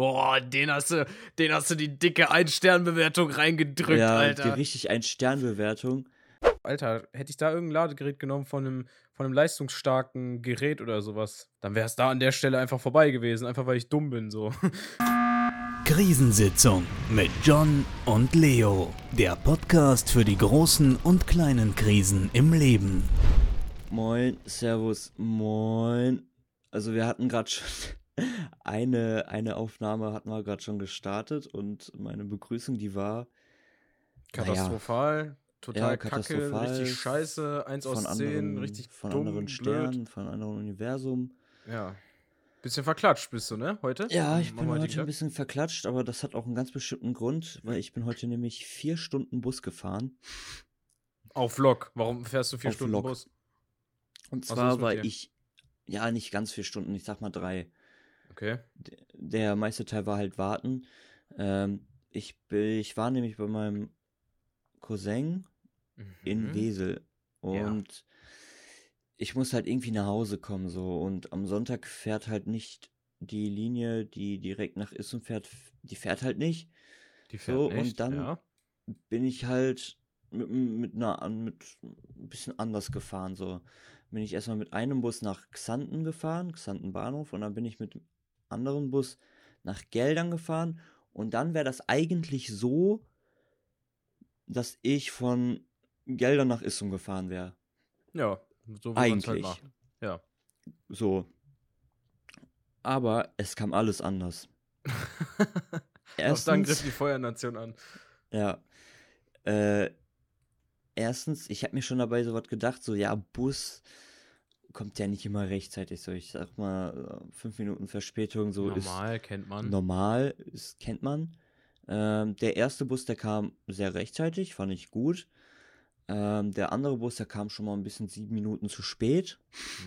Boah, den hast du, den hast du die dicke Ein-Stern-Bewertung reingedrückt, ja, Alter. die richtig Ein-Stern-Bewertung. Alter, hätte ich da irgendein Ladegerät genommen von einem, von einem leistungsstarken Gerät oder sowas, dann wäre es da an der Stelle einfach vorbei gewesen, einfach weil ich dumm bin, so. Krisensitzung mit John und Leo. Der Podcast für die großen und kleinen Krisen im Leben. Moin, Servus, moin. Also wir hatten gerade schon eine, eine Aufnahme hatten wir gerade schon gestartet und meine Begrüßung, die war Katastrophal, total Ja, kacke, katastrophal, richtig scheiße, eins aus zehn, richtig von dumm, anderen blöd. Sternen, von anderen Universum. Ja. Bisschen verklatscht bist du, ne, heute? Ja, ich bin heute ein bisschen verklatscht, aber das hat auch einen ganz bestimmten Grund, weil ich bin heute nämlich vier Stunden Bus gefahren. Auf Lok. Warum fährst du vier Auf Stunden Lok. Bus? Und zwar war ich, ja, nicht ganz vier Stunden, ich sag mal drei. Okay. Der meiste Teil war halt warten. Ähm, ich, bin, ich war nämlich bei meinem Cousin in Mhm. Wesel Ja. und ich muss halt irgendwie nach Hause kommen so und am Sonntag fährt halt nicht die Linie, die direkt nach Issum fährt, die fährt halt nicht. Die fährt So, nicht, und dann ja. bin ich halt mit, mit einer mit ein bisschen anders gefahren so. Bin ich erstmal mit einem Bus nach Xanten gefahren, Xanten Bahnhof und dann bin ich mit anderen Bus nach Geldern gefahren und dann wäre das eigentlich so, dass ich von Geldern nach Issum gefahren wäre. Ja, so wie halt Eigentlich. macht. Ja. So. Aber es kam alles anders. Erst dann griff die Feuernation an. Ja. Äh, erstens, ich habe mir schon dabei so was gedacht, so, ja, Bus kommt ja nicht immer rechtzeitig, so, ich sag mal, äh, fünf Minuten Verspätung, so Normal kennt ist man. normal, ist, kennt man. Ähm, der erste Bus, der kam sehr rechtzeitig, fand ich gut. Ähm, der andere Bus, der kam schon mal ein bisschen sieben Minuten zu spät.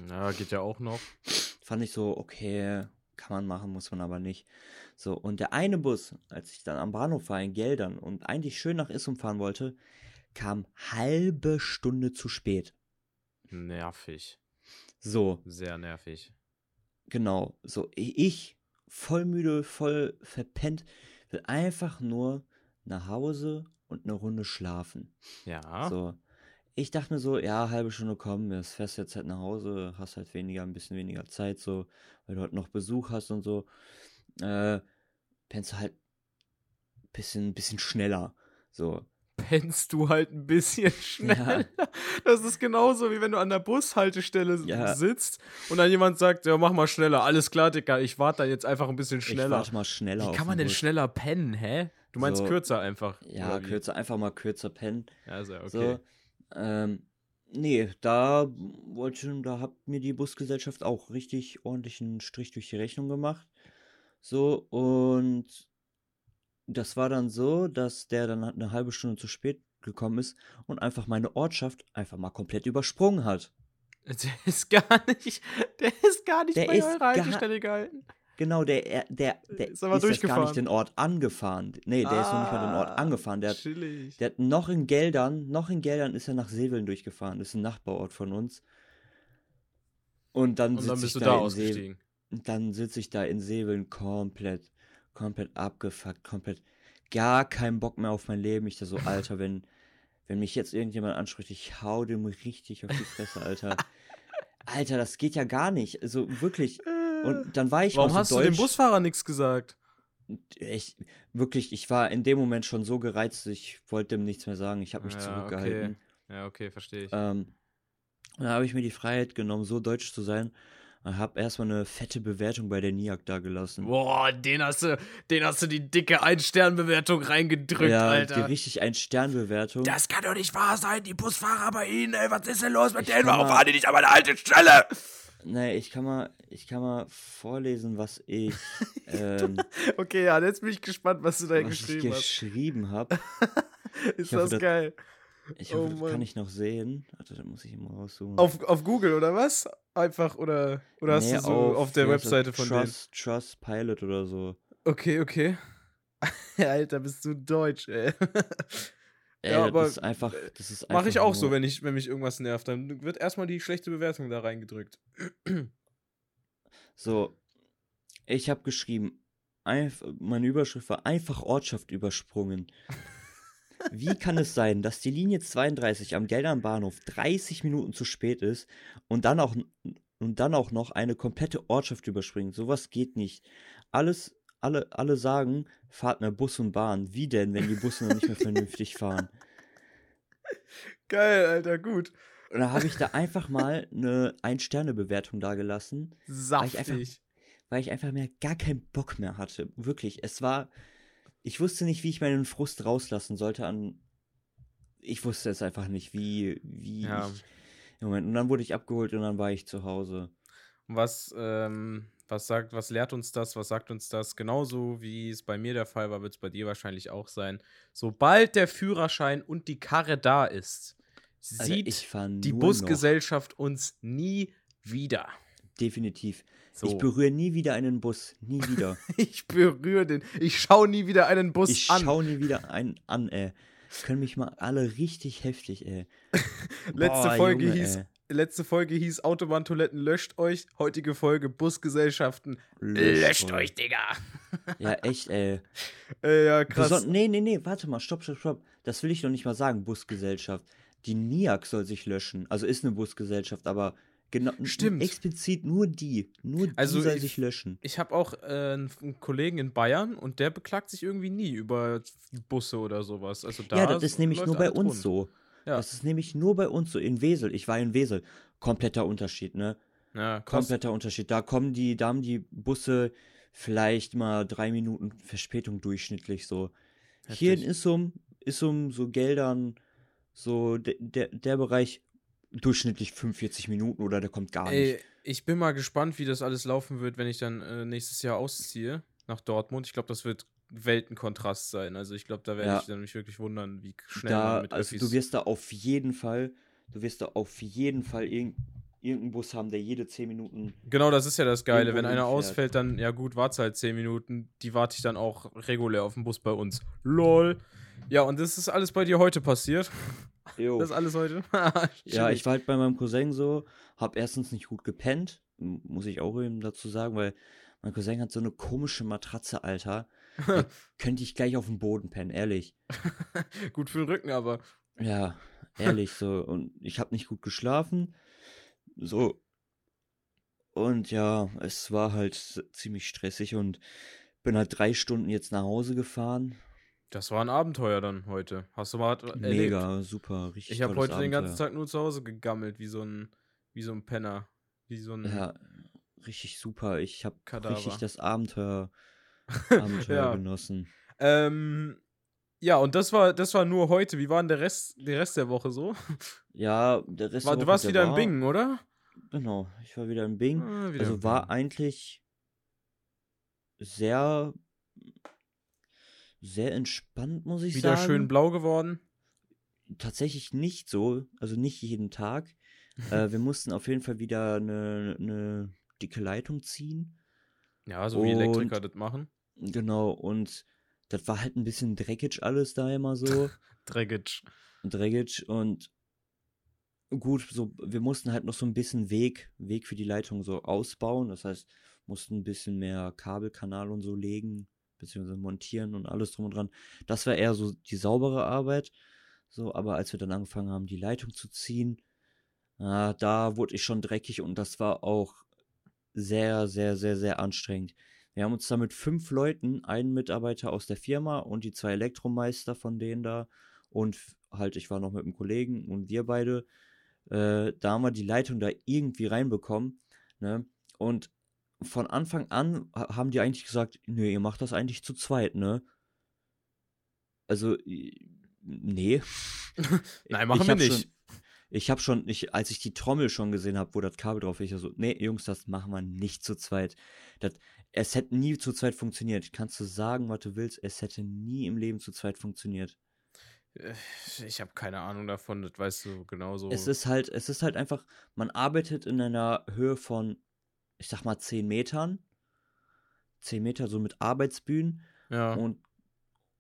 Ja, geht ja auch noch. Fand ich so, okay, kann man machen, muss man aber nicht. So, und der eine Bus, als ich dann am Bahnhof war in Geldern und eigentlich schön nach Issum fahren wollte, kam halbe Stunde zu spät. Nervig. So, Sehr nervig. genau. So, ich, voll müde, voll verpennt, will einfach nur nach Hause und eine Runde schlafen. Ja. So. Ich dachte mir so, ja, halbe Stunde kommen, das fährst jetzt halt nach Hause, hast halt weniger, ein bisschen weniger Zeit, so, weil du halt noch Besuch hast und so. Äh, pennst du halt ein bisschen, bisschen schneller. So. Pennst du halt ein bisschen schneller. Das ist genauso, wie wenn du an der Bushaltestelle Ja. sitzt und dann jemand sagt, ja, mach mal schneller. Alles klar, Dicker, ich warte da jetzt einfach ein bisschen Ich schneller. warte mal schneller Wie kann man den denn Bus. schneller pennen, hä? Du meinst So. kürzer einfach. Ja, kürzer, einfach mal kürzer pennen. Ja, ja okay. So. Ähm, nee, da wollte, da hat mir die Busgesellschaft auch richtig ordentlichen Strich durch die Rechnung gemacht. So, und das war dann so, dass der dann eine halbe Stunde zu spät gekommen ist und einfach meine Ortschaft einfach mal komplett übersprungen hat. Der ist gar nicht, der ist gar nicht Der bei ist eurer gar- Haltestelle gehalten. Genau, der, er- der, der Ist ist, aber erst gar nicht den Ort angefahren. Nee, der ist noch nicht mal den Ort Ah, angefahren. Der hat, der hat noch in Geldern, noch in Geldern ist er nach Seveln durchgefahren. Das ist ein Nachbarort von uns. Und dann Und dann sitze ich bist du da, da ausgestiegen. Und dann sitze ich da in Seveln komplett, komplett abgefuckt, komplett gar keinen Bock mehr auf mein Leben. Ich da so, Alter, wenn, wenn mich jetzt irgendjemand anspricht, ich hau dem richtig auf die Fresse, Alter. Alter, das geht ja gar nicht. Also wirklich. Und dann war ich Warum mal hast so du dem deutsch. Busfahrer nichts gesagt? Ich, wirklich, ich war in dem Moment schon so gereizt, ich wollte dem nichts mehr sagen. Ich habe mich Ja, zurückgehalten. Ja, okay, verstehe ich. Ähm, dann habe ich mir die Freiheit genommen, so deutsch zu sein. Habe erstmal eine fette Bewertung bei der NIAC da gelassen. Boah, den hast du, den hast du die dicke Ein-Stern-Bewertung reingedrückt, ja, Alter. die richtig ein Sternbewertung. Das kann doch nicht wahr sein, die Busfahrer bei Ihnen, ey, was ist denn los mit Ich denen? Warum fahren die nicht an meine alte Stelle? Nee, ich kann mal, ich kann mal vorlesen, was ich, ähm, Okay, ja, jetzt bin ich gespannt, was du da was ich geschrieben hast. geschrieben habe. Ist ich hoffe, das das- Ich Oh hoffe, das kann ich noch sehen. Warte, da muss ich immer raussuchen. Auf, auf Google, oder was? Einfach, oder, oder hast Nee, du so auf, der heißt das? Webseite von denen? Trust, Trust Pilot oder so. Okay, okay. Alter, bist du deutsch, ey. Ey, Ja, aber, das ist einfach, das ist Mache ich einfach auch so, wenn, ich, wenn mich irgendwas nervt. Dann wird erstmal die schlechte Bewertung da reingedrückt. So, ich habe geschrieben, meine Überschrift war einfach Ortschaft übersprungen. Wie kann es sein, dass die Linie 32 am Geldern Bahnhof 30 Minuten zu spät ist und dann auch, und dann auch noch eine komplette Ortschaft überspringt? Sowas geht nicht. Alles, alle, alle sagen, fahrt mehr Bus und Bahn. Wie denn, wenn die Busse noch nicht mehr vernünftig fahren? Geil, Alter, gut. Und da habe ich da einfach mal eine Ein-Sterne-Bewertung dagelassen. Saftig. einfach- weil ich einfach mehr gar keinen Bock mehr hatte. Wirklich. Es war. Ich wusste nicht, wie ich meinen Frust rauslassen sollte an. Ich wusste es einfach nicht, wie, wie Ja. ich. Im Moment. Und dann wurde ich abgeholt und dann war ich zu Hause. Was, ähm, was sagt, was lehrt uns das? Was sagt uns das? Genauso wie es bei mir der Fall war, wird es bei dir wahrscheinlich auch sein. Sobald der Führerschein und die Karre da ist, Alter, sieht fahr die Busgesellschaft uns nie wieder. Noch. Definitiv. So. Ich berühre nie wieder einen Bus. Nie wieder. Ich berühre den. Ich schaue nie wieder einen Bus ich an. schaue nie wieder einen an, ey. Können mich mal alle richtig heftig, ey. Letzte Boah, Folge Junge, hieß ey. letzte Folge hieß Autobahntoiletten löscht euch. Heutige Folge Busgesellschaften Löscht löscht euch. euch, Digga. Ja, echt, ey. Äh, ja, krass. Beson nee, nee, nee, warte mal, stopp, stopp, stopp. Das will ich noch nicht mal sagen, Busgesellschaft. Die NIAC soll sich löschen. Also ist eine Busgesellschaft, aber genau Stimmt. explizit nur die. Nur die Also soll ich- sich löschen. Ich habe auch äh, einen Kollegen in Bayern und der beklagt sich irgendwie nie über Busse oder sowas. Also da ja, das ist nämlich nur bei uns rund. so. Ja. Das ist nämlich nur bei uns so. In Wesel. Ich war in Wesel. Kompletter Unterschied, ne? Ja. Kompletter Unterschied. Da kommen die, da haben die Busse vielleicht mal drei Minuten Verspätung durchschnittlich so. Hier in Heftig. Issum, Issum, so Geldern, so de, der, der Bereich durchschnittlich 45 Minuten oder der kommt gar Ey, nicht. ich bin mal gespannt, wie das alles laufen wird, wenn ich dann äh, nächstes Jahr ausziehe nach Dortmund. Ich glaube, das wird Weltenkontrast sein. Also ich glaube, da werde Ja. ich dann mich wirklich wundern, wie schnell man Da, mit also Öffis du wirst da auf jeden Fall, du wirst da auf jeden Fall irg irgendeinen Bus haben, der jede 10 Minuten. Genau, das ist ja das Geile. Wenn einer ausfällt, dann, ja gut, warte halt 10 Minuten. Die warte ich dann auch regulär auf dem Bus bei uns. LOL. Ja, und das ist alles bei dir heute passiert. Jo. Das ist alles heute. Ja, ich war halt bei meinem Cousin so, hab erstens nicht gut gepennt, muss ich auch eben dazu sagen, weil mein Cousin hat so eine komische Matratze, Alter. Könnte ich gleich auf dem Boden pennen, ehrlich. Gut für den Rücken, aber. Ja, ehrlich so. Und ich habe nicht gut geschlafen. So. Und ja, es war halt ziemlich stressig und bin halt drei Stunden jetzt nach Hause gefahren. Das war ein Abenteuer dann heute. Hast du mal erlebt? Mega, super, richtig Ich habe heute den ganzen Abenteuer. Tag nur zu Hause gegammelt, wie so ein, wie so ein Penner. Wie so ein. Ja, richtig super. Ich habe richtig das Abenteuer, Abenteuer Ja. genossen. Ähm, ja, und das war, das war nur heute. Wie war denn der Rest, der Rest der Woche so? Ja, der Rest War, der du Woche, warst der wieder in war- Bingen, oder? Genau, ich war wieder in Bing. Ah, wieder also in war Bingen. eigentlich sehr, sehr entspannt, muss ich Wieder sagen. schön blau geworden. Tatsächlich nicht so, also nicht jeden Tag. äh, wir mussten auf jeden Fall wieder eine, eine dicke Leitung ziehen. Ja, so wie Und- Elektriker das machen. Genau, und das war halt ein bisschen dreckig alles da immer so. Dreckig. dreckig und gut, so, wir mussten halt noch so ein bisschen Weg, Weg für die Leitung so ausbauen. Das heißt, mussten ein bisschen mehr Kabelkanal und so legen, beziehungsweise montieren und alles drum und dran. Das war eher so die saubere Arbeit. So, aber als wir dann angefangen haben, die Leitung zu ziehen, ah, da wurde ich schon dreckig und das war auch sehr, sehr, sehr, sehr anstrengend. Wir haben uns da mit fünf Leuten, einen Mitarbeiter aus der Firma und die zwei Elektromeister von denen da und halt, ich war noch mit einem Kollegen und wir beide, äh, da haben wir die Leitung da irgendwie reinbekommen, ne? Und von Anfang an ha- haben die eigentlich gesagt, nö, ihr macht das eigentlich zu zweit, ne? Also, nee. Nein, machen Ich wir nicht. Schon, ich habe schon, ich, als ich die Trommel schon gesehen habe, wo das Kabel drauf ist, ich so, nee, Jungs, das machen wir nicht zu zweit. Das, es hätte nie zu zweit funktioniert. Kannst du sagen, was du willst, es hätte nie im Leben zu zweit funktioniert. Äh, Ich habe keine Ahnung davon, das weißt du genauso. Es ist halt, es ist halt einfach, man arbeitet in einer Höhe von, ich sag mal, 10 Metern. 10 Meter so mit Arbeitsbühnen ja. und,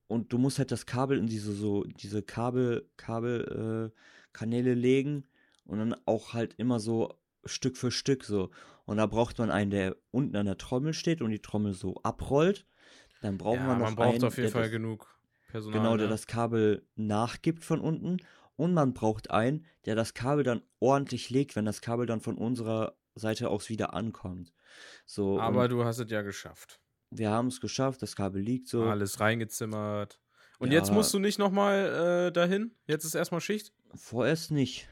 und du musst halt das Kabel in diese so, diese Kabel, Kabel, äh, Kanäle legen und dann auch halt immer so Stück für Stück so. Und da braucht man einen, der unten an der Trommel steht und die Trommel so abrollt. Dann brauchen ja, wir noch man braucht einen, auf jeden der Fall das, genug Personal. genau, der ne? das Kabel nachgibt von unten. Und man braucht einen, der das Kabel dann ordentlich legt, wenn das Kabel dann von unserer Seite aus wieder ankommt. So, Aber du hast es ja geschafft. wir haben es geschafft, das Kabel liegt so. Alles reingezimmert. Und Ja. jetzt musst du nicht nochmal äh, dahin? Jetzt ist erstmal Schicht? Vorerst nicht.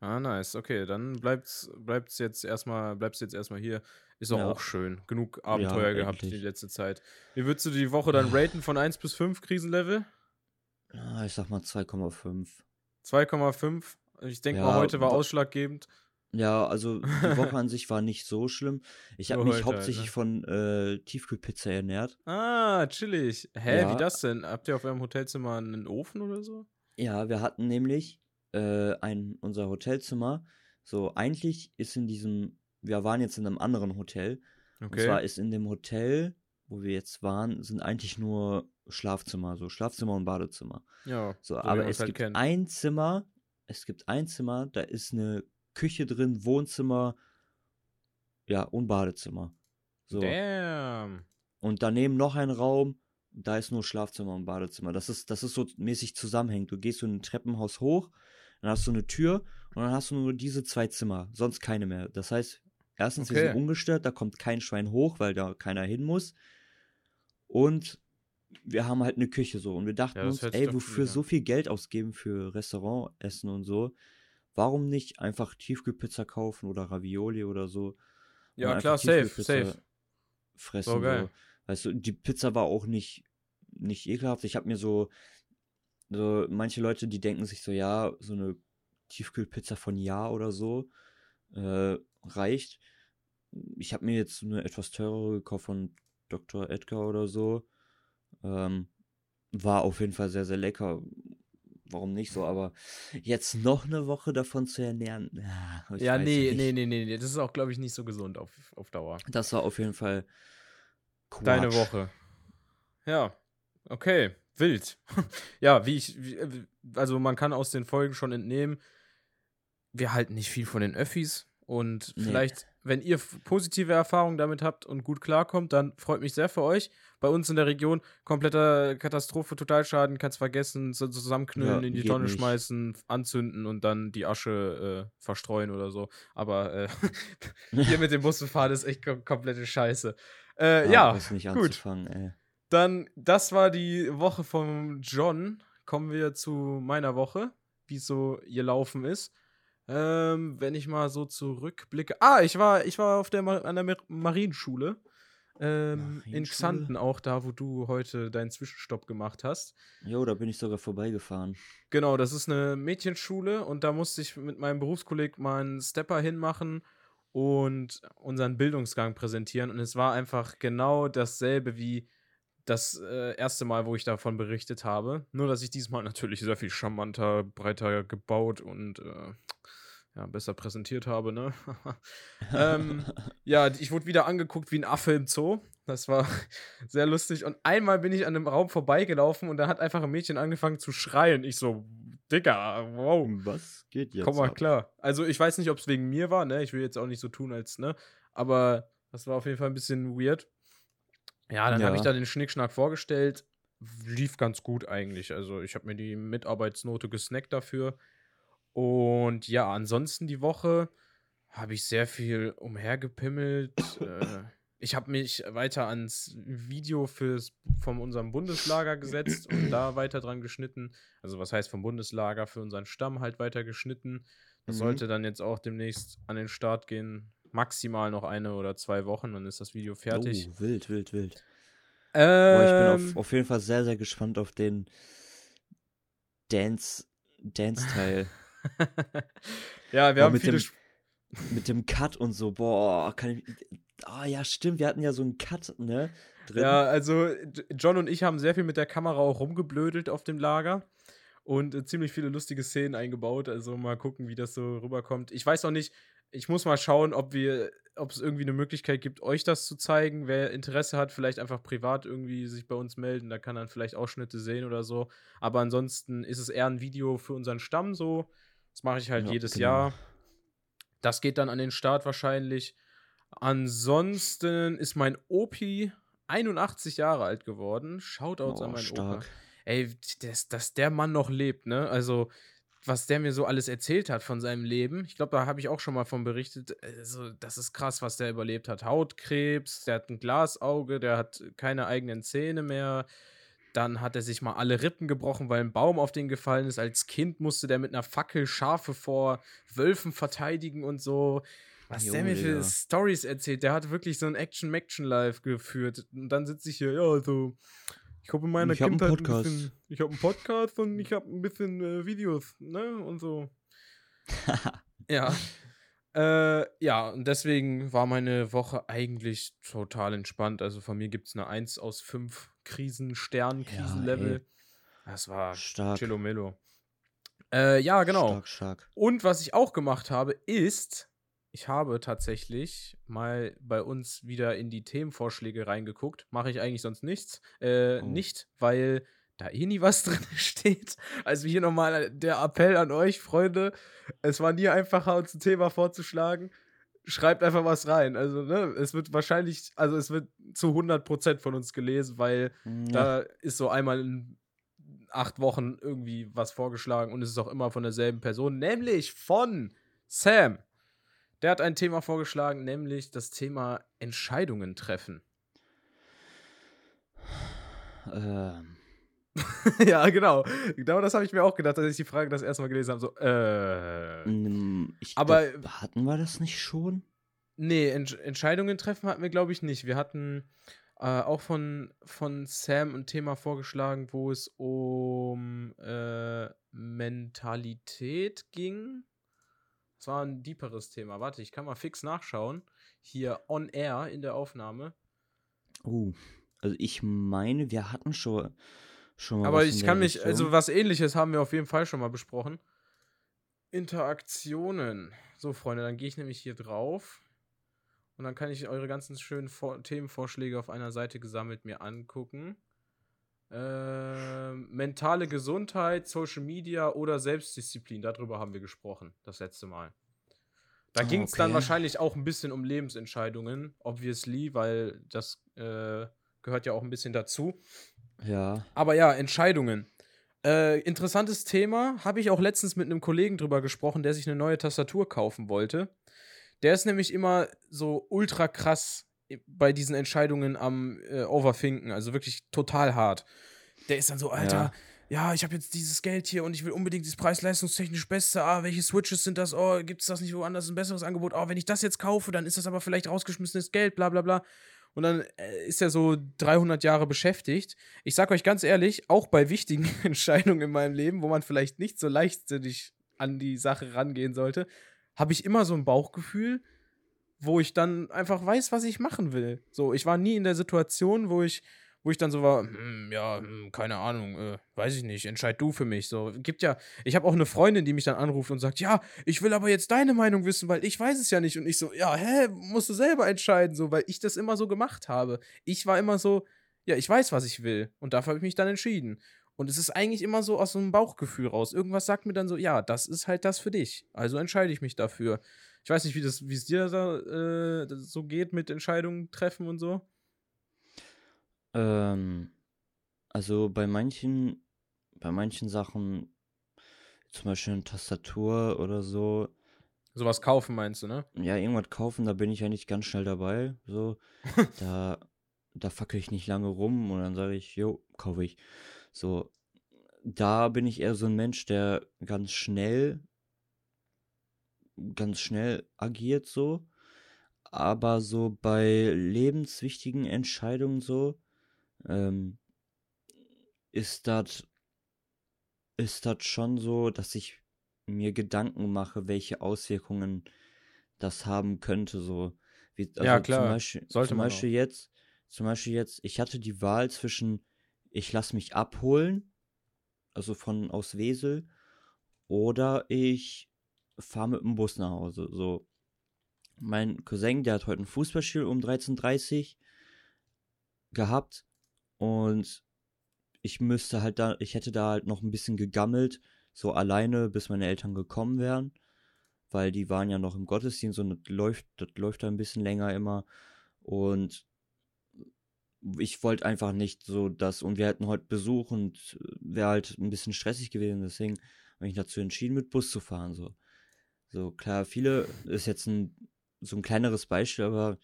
Ah, nice. Okay, dann bleibt's, bleibt's jetzt erstmal, bleibst jetzt erstmal hier. Ist auch, Ja. auch schön. Genug Abenteuer gehabt endlich. die letzte Zeit. Wie würdest du die Woche dann raten von 1 bis 5 Krisenlevel? Ah, Ich sag mal 2,5. 2,5. Ich denke mal, Ja, heute war wa- ausschlaggebend. Ja, also die Woche an sich war nicht so schlimm. Ich habe Nur mich hauptsächlich ne? von äh, Tiefkühlpizza ernährt. Ah, chillig. Hä, Ja. wie das denn? Habt ihr auf eurem Hotelzimmer einen Ofen oder so? Ja, wir hatten nämlich äh, ein, unser Hotelzimmer. So, eigentlich ist in diesem, wir waren jetzt in einem anderen Hotel. Und zwar Okay. ist in dem Hotel, wo wir jetzt waren, sind eigentlich nur Schlafzimmer, so Schlafzimmer und Badezimmer. Ja. So, wie aber es halt gibt kennt. ein Zimmer, es gibt ein Zimmer, da ist eine Küche drin, Wohnzimmer, ja, und Badezimmer. So. Damn. Und daneben noch ein Raum, da ist nur Schlafzimmer und Badezimmer. Das ist, das ist so mäßig zusammenhängend. Du gehst so in ein Treppenhaus hoch, dann hast du eine Tür und dann hast du nur diese zwei Zimmer, sonst keine mehr. Das heißt, erstens, wir Okay. sind ungestört, da kommt kein Schwein hoch, weil da keiner hin muss. Und wir haben halt eine Küche so. Und wir dachten Ja, uns, ey, wofür so viel Geld ausgeben für Restaurantessen und so, warum nicht einfach Tiefkühlpizza kaufen oder Ravioli oder so? Ja, klar, safe, safe. Fressen. So geil. So. Weißt du, die Pizza war auch nicht, nicht ekelhaft. Ich habe mir so, so, manche Leute, die denken sich so, ja, so eine Tiefkühlpizza von Ja oder so äh, reicht. Ich habe mir jetzt eine etwas teurere gekauft von Dr. Edgar oder so. Ähm, war auf jeden Fall sehr, sehr lecker. Warum nicht so? Aber jetzt noch eine Woche davon zu ernähren. ah, Ja, nee, nee, nee, nee, nee. Das ist auch, glaube ich, nicht so gesund auf, auf Dauer. Das war auf jeden Fall Deine Quatsch. Woche. Ja, okay, wild. ja, wie ich, wie, äh, also man kann aus den Folgen schon entnehmen, wir halten nicht viel von den Öffis und Nee. vielleicht, wenn ihr positive Erfahrungen damit habt und gut klarkommt, dann freut mich sehr für euch. Bei uns in der Region kompletter Katastrophe, Totalschaden, kannst vergessen, so zusammenknüllen, Ja, in die Tonne nicht. schmeißen, anzünden und dann die Asche äh, verstreuen oder so. Aber äh, hier mit dem Bus fahren ist echt kom komplette Scheiße. Äh, ja, nicht gut. Dann, das war die Woche vom John. Kommen wir zu meiner Woche, wie es so ihr Laufen ist. Ähm, wenn ich mal so zurückblicke. Ah, ich war, ich war auf der an der Mar Marienschule. Ähm, in? Xanten auch, da wo du heute deinen Zwischenstopp gemacht hast. Jo, da bin ich sogar vorbeigefahren. Genau, das ist eine Mädchenschule und da musste ich mit meinem Berufskolleg mal einen Stepper hinmachen und unseren Bildungsgang präsentieren. Und es war einfach genau dasselbe wie das äh, erste Mal, wo ich davon berichtet habe. Nur, dass ich diesmal natürlich sehr viel charmanter, breiter gebaut und äh, ja, besser präsentiert habe, ne? ähm, ja, ich wurde wieder angeguckt wie ein Affe im Zoo. Das war sehr lustig. Und einmal bin ich an einem Raum vorbeigelaufen und da hat einfach ein Mädchen angefangen zu schreien. Ich so, Digga, wow. Was geht jetzt? Komm mal ab? klar. Also ich weiß nicht, ob es wegen mir war, ne? Ich will jetzt auch nicht so tun, als, ne? Aber das war auf jeden Fall ein bisschen weird. Ja, dann habe ich Ja. da den Schnickschnack vorgestellt. Lief ganz gut eigentlich. Also ich habe mir die Mitarbeitsnote gesnackt dafür. Und ja, ansonsten die Woche habe ich sehr viel umhergepimmelt. äh, ich habe mich weiter ans Video fürs, von unserem Bundeslager gesetzt und da weiter dran geschnitten. Also was heißt vom Bundeslager für unseren Stamm halt weiter geschnitten. Das Mhm. sollte dann jetzt auch demnächst an den Start gehen. Maximal noch eine oder zwei Wochen, dann ist das Video fertig. Oh, wild, wild, wild. Ähm, Boah, ich bin auf, auf jeden Fall sehr, sehr gespannt auf den Dance, Dance-Teil. ja, wir haben mit viele. dem- mit dem Cut und so. Boah, kann ich. Ah, ja, stimmt. Wir hatten ja so einen Cut, ne? Drin. Ja, also John und ich haben sehr viel mit der Kamera auch rumgeblödelt auf dem Lager und äh, ziemlich viele lustige Szenen eingebaut. Also mal gucken, wie das so rüberkommt. Ich weiß noch nicht, ich muss mal schauen, ob wir, ob es irgendwie eine Möglichkeit gibt, euch das zu zeigen. Wer Interesse hat, vielleicht einfach privat irgendwie sich bei uns melden. Da kann dann vielleicht Ausschnitte sehen oder so. Aber ansonsten ist es eher ein Video für unseren Stamm so. Das mache ich halt Ja, jedes genau. Jahr. Das geht dann an den Start wahrscheinlich. Ansonsten ist mein Opi 81 Jahre alt geworden. Shoutouts Oh, an meinen stark. Opa. Ey, dass, dass der Mann noch lebt, ne? Also, was der mir so alles erzählt hat von seinem Leben. Ich glaube, da habe ich auch schon mal von berichtet. Also, das ist krass, was der überlebt hat. Hautkrebs, der hat ein Glasauge, der hat keine eigenen Zähne mehr. Dann hat er sich mal alle Rippen gebrochen, weil ein Baum auf den gefallen ist. Als Kind musste der mit einer Fackel Schafe vor Wölfen verteidigen und so. Was der Junge, mir für. Stories erzählt, der hat wirklich so ein Action-Maction-Life geführt. Und dann sitze ich hier, ja, also, ich habe in meiner Ich hab einen Kindheit Podcast. ein bisschen, ich habe einen Podcast und ich habe ein bisschen äh, Videos, ne, und so. ja. Äh, ja, und deswegen war meine Woche eigentlich total entspannt. Also von mir gibt es eine 1 aus 5 Krisen-Stern, Ja, Krisenlevel. das war Stark. Chillomillo. Äh, ja, genau. Stark, stark. Und was ich auch gemacht habe, ist, ich habe tatsächlich mal bei uns wieder in die Themenvorschläge reingeguckt. Mache ich eigentlich sonst nichts. Äh, Oh. Nicht, weil da eh nie was drin steht. Also hier nochmal der Appell an euch, Freunde. Es war nie einfacher, uns ein Thema vorzuschlagen. Schreibt einfach was rein. Also, ne, es wird wahrscheinlich, also es wird zu 100% von uns gelesen, weil Ja. da ist so einmal in acht Wochen irgendwie was vorgeschlagen und es ist auch immer von derselben Person, nämlich von Sam. Der hat ein Thema vorgeschlagen, nämlich das Thema Entscheidungen treffen. Ähm, ja, genau. Genau das habe ich mir auch gedacht, als ich die Frage das erste Mal gelesen habe. So, äh. mm, ich Aber- glaub, hatten wir das nicht schon? Nee, Entsch Entscheidungen treffen hatten wir, glaube ich, nicht. Wir hatten äh, auch von, von Sam ein Thema vorgeschlagen, wo es um äh, Mentalität ging. Das war ein deeperes Thema. Warte, ich kann mal fix nachschauen. Hier on air in der Aufnahme. Oh, also ich meine, wir hatten schon, schon mal Aber ich kann mich, Richtung. also was ähnliches haben wir auf jeden Fall schon mal besprochen. Interaktionen. So, Freunde, dann gehe ich nämlich hier drauf. Und dann kann ich eure ganzen schönen Vor Themenvorschläge auf einer Seite gesammelt mir angucken. Ähm, mentale Gesundheit, Social Media oder Selbstdisziplin. Darüber haben wir gesprochen, das letzte Mal. Da Ah, ging es dann okay. wahrscheinlich auch ein bisschen um Lebensentscheidungen, obviously, weil das äh, gehört ja auch ein bisschen dazu. Ja, Aber ja, Entscheidungen. Äh, interessantes Thema. Habe ich auch letztens mit einem Kollegen drüber gesprochen, der sich eine neue Tastatur kaufen wollte. Der ist nämlich immer so ultra krass bei diesen Entscheidungen am äh, Overthinken. Also wirklich total hart. Der ist dann so, Alter, ja, ich habe jetzt dieses Geld hier und ich will unbedingt dieses preis-leistungstechnisch Beste. Ah, welche Switches sind das? Oh, gibt es das nicht woanders ein besseres Angebot? Oh, wenn ich das jetzt kaufe, dann ist das aber vielleicht rausgeschmissenes Geld, bla bla bla. Und dann äh, ist er so 300 Jahre beschäftigt. Ich sag euch ganz ehrlich, auch bei wichtigen Entscheidungen in meinem Leben, wo man vielleicht nicht so leichtsinnig an die Sache rangehen sollte, habe ich immer so ein Bauchgefühl, wo ich dann einfach weiß, was ich machen will. So, ich war nie in der Situation, wo ich, wo ich dann so war, hm, ja, hm, keine Ahnung, äh, weiß ich nicht, entscheid du für mich. So, gibt ja, ich habe auch eine Freundin, die mich dann anruft und sagt, ja, ich will aber jetzt deine Meinung wissen, weil ich weiß es ja nicht. Und ich so, ja, hä, musst du selber entscheiden, so, weil ich das immer so gemacht habe. Ich war immer so, ja, ich weiß, was ich will. Und dafür habe ich mich dann entschieden. Und es ist eigentlich immer so aus so einem Bauchgefühl raus. Irgendwas sagt mir dann so, ja, das ist halt das für dich. Also entscheide ich mich dafür. Ich weiß nicht, wie es dir da, äh, so geht mit Entscheidungen treffen und so. Ähm, also bei manchen, bei manchen Sachen, zum Beispiel eine Tastatur oder so, Sowas kaufen meinst du, ne? ja, irgendwas kaufen, da bin ich ja nicht ganz schnell dabei. So, da, da fackel ich nicht lange rum und dann sage ich, jo, kaufe ich. So, da bin ich eher so ein Mensch, der ganz schnell, ganz schnell agiert so. Aber so bei lebenswichtigen Entscheidungen so, ähm, ist das, ist das schon so, dass ich mir Gedanken mache, welche Auswirkungen das haben könnte, so. Wie, also Ja, klar. Zum Beispiel, Sollte zum Beispiel jetzt, zum Beispiel jetzt, ich hatte die Wahl zwischen, ich lasse mich abholen, also von aus Wesel, oder ich fahre mit dem Bus nach Hause. So, mein Cousin, der hat heute ein Fußballspiel um 13.30 Uhr gehabt und ich müsste halt da, ich hätte da halt noch ein bisschen gegammelt, so alleine, bis meine Eltern gekommen wären, weil die waren ja noch im Gottesdienst und das läuft, das läuft da ein bisschen länger immer und ich wollte einfach nicht so das und wir hatten heute Besuch und wäre halt ein bisschen stressig gewesen, deswegen habe ich dazu entschieden, mit Bus zu fahren. So, so klar, viele ist jetzt ein, so ein kleineres Beispiel, aber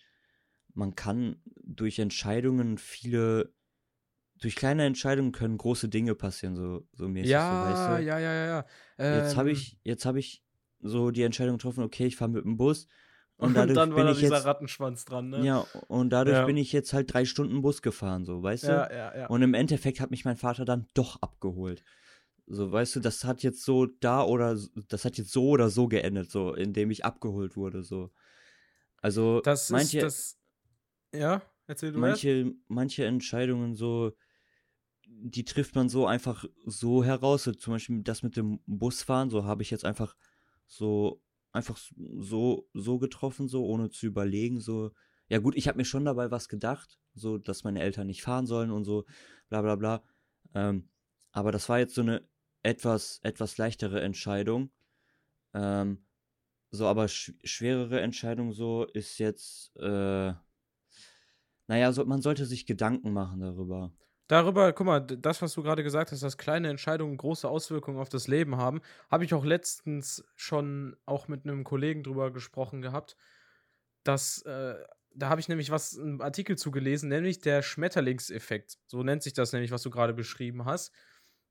man kann durch Entscheidungen viele, durch kleine Entscheidungen können große Dinge passieren, so, so mäßig. Ja, so, weißt du? ja, ja, ja, ja. Jetzt habe Ähm, ich, jetzt habe ich so die Entscheidung getroffen, okay, ich fahre mit dem Bus und Und, dadurch dann war bin da ich dieser jetzt, Rattenschwanz dran, ne? ja, und dadurch Ja. bin ich jetzt halt drei Stunden Bus gefahren, so, weißt du? ja, ja. ja. Und im Endeffekt hat mich mein Vater dann doch abgeholt. So, weißt du, das hat jetzt so da oder das hat jetzt so oder so geendet, so, indem ich abgeholt wurde, so. Also, das manche, ist das. Ja, erzähl du manche, manche Entscheidungen so, die trifft man so einfach so heraus. So, zum Beispiel das mit dem Busfahren, so habe ich jetzt einfach so, einfach so, so getroffen, so, ohne zu überlegen, so. Ja gut, ich habe mir schon dabei was gedacht, so, dass meine Eltern nicht fahren sollen und so, bla bla bla. Ähm, aber das war jetzt so eine etwas, etwas leichtere Entscheidung. Ähm, so, aber sch schwerere Entscheidung so ist jetzt, äh, naja, so, man sollte sich Gedanken machen darüber. Darüber, guck mal, das, was du gerade gesagt hast, dass kleine Entscheidungen große Auswirkungen auf das Leben haben, habe ich auch letztens schon auch mit einem Kollegen drüber gesprochen gehabt. Dass, äh, da habe ich nämlich was, einen Artikel zugelesen, nämlich der Schmetterlingseffekt. So nennt sich das nämlich, was du gerade beschrieben hast.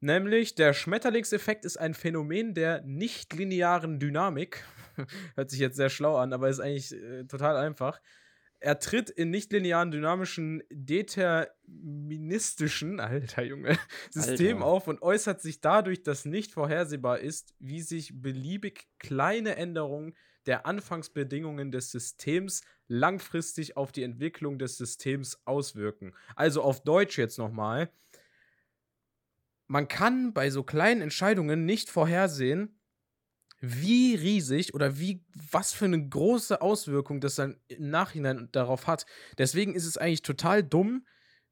Nämlich, der Schmetterlingseffekt ist ein Phänomen der nichtlinearen Dynamik. Hört sich jetzt sehr schlau an, aber ist eigentlich äh, total einfach. Er tritt in nichtlinearen dynamischen deterministischen, alter Junge, System Alter. auf und äußert sich dadurch, dass nicht vorhersehbar ist, wie sich beliebig kleine Änderungen der Anfangsbedingungen des Systems langfristig auf die Entwicklung des Systems auswirken. Also auf Deutsch jetzt nochmal. Man kann bei so kleinen Entscheidungen nicht vorhersehen, wie riesig oder wie, was für eine große Auswirkung das dann im Nachhinein darauf hat. Deswegen ist es eigentlich total dumm,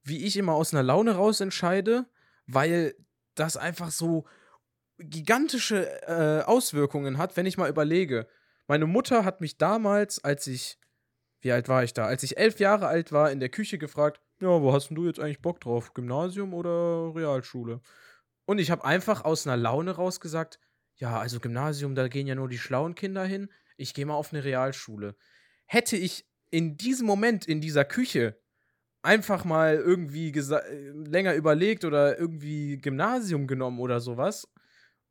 wie ich immer aus einer Laune raus entscheide, weil das einfach so gigantische äh, Auswirkungen hat, wenn ich mal überlege. Meine Mutter hat mich damals, als ich, wie alt war ich da? Als ich elf Jahre alt war, in der Küche gefragt, ja, wo hast denn du jetzt eigentlich Bock drauf? Gymnasium oder Realschule? Und ich habe einfach aus einer Laune raus gesagt, ja, also Gymnasium, da gehen ja nur die schlauen Kinder hin. Ich gehe mal auf eine Realschule. Hätte ich in diesem Moment in dieser Küche einfach mal irgendwie äh, länger überlegt oder irgendwie Gymnasium genommen oder sowas,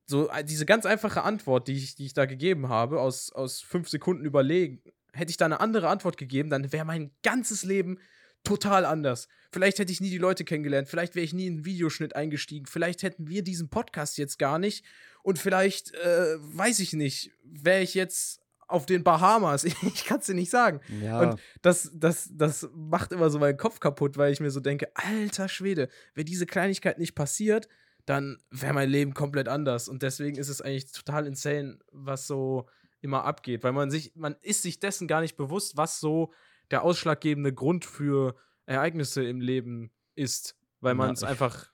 so äh, diese ganz einfache Antwort, die ich, die ich da gegeben habe, aus, aus fünf Sekunden überlegen, hätte ich da eine andere Antwort gegeben, dann wäre mein ganzes Leben total anders. Vielleicht hätte ich nie die Leute kennengelernt, vielleicht wäre ich nie in einen Videoschnitt eingestiegen, vielleicht hätten wir diesen Podcast jetzt gar nicht und vielleicht, äh, weiß ich nicht, wäre ich jetzt auf den Bahamas. Ich kann es dir nicht sagen. Ja, Und das, das, das macht immer so meinen Kopf kaputt, weil ich mir so denke, alter Schwede, wenn diese Kleinigkeit nicht passiert, dann wäre mein Leben komplett anders. Und deswegen ist es eigentlich total insane, was so immer abgeht, weil man sich, man ist sich dessen gar nicht bewusst, was so der ausschlaggebende Grund für Ereignisse im Leben ist, weil man es einfach,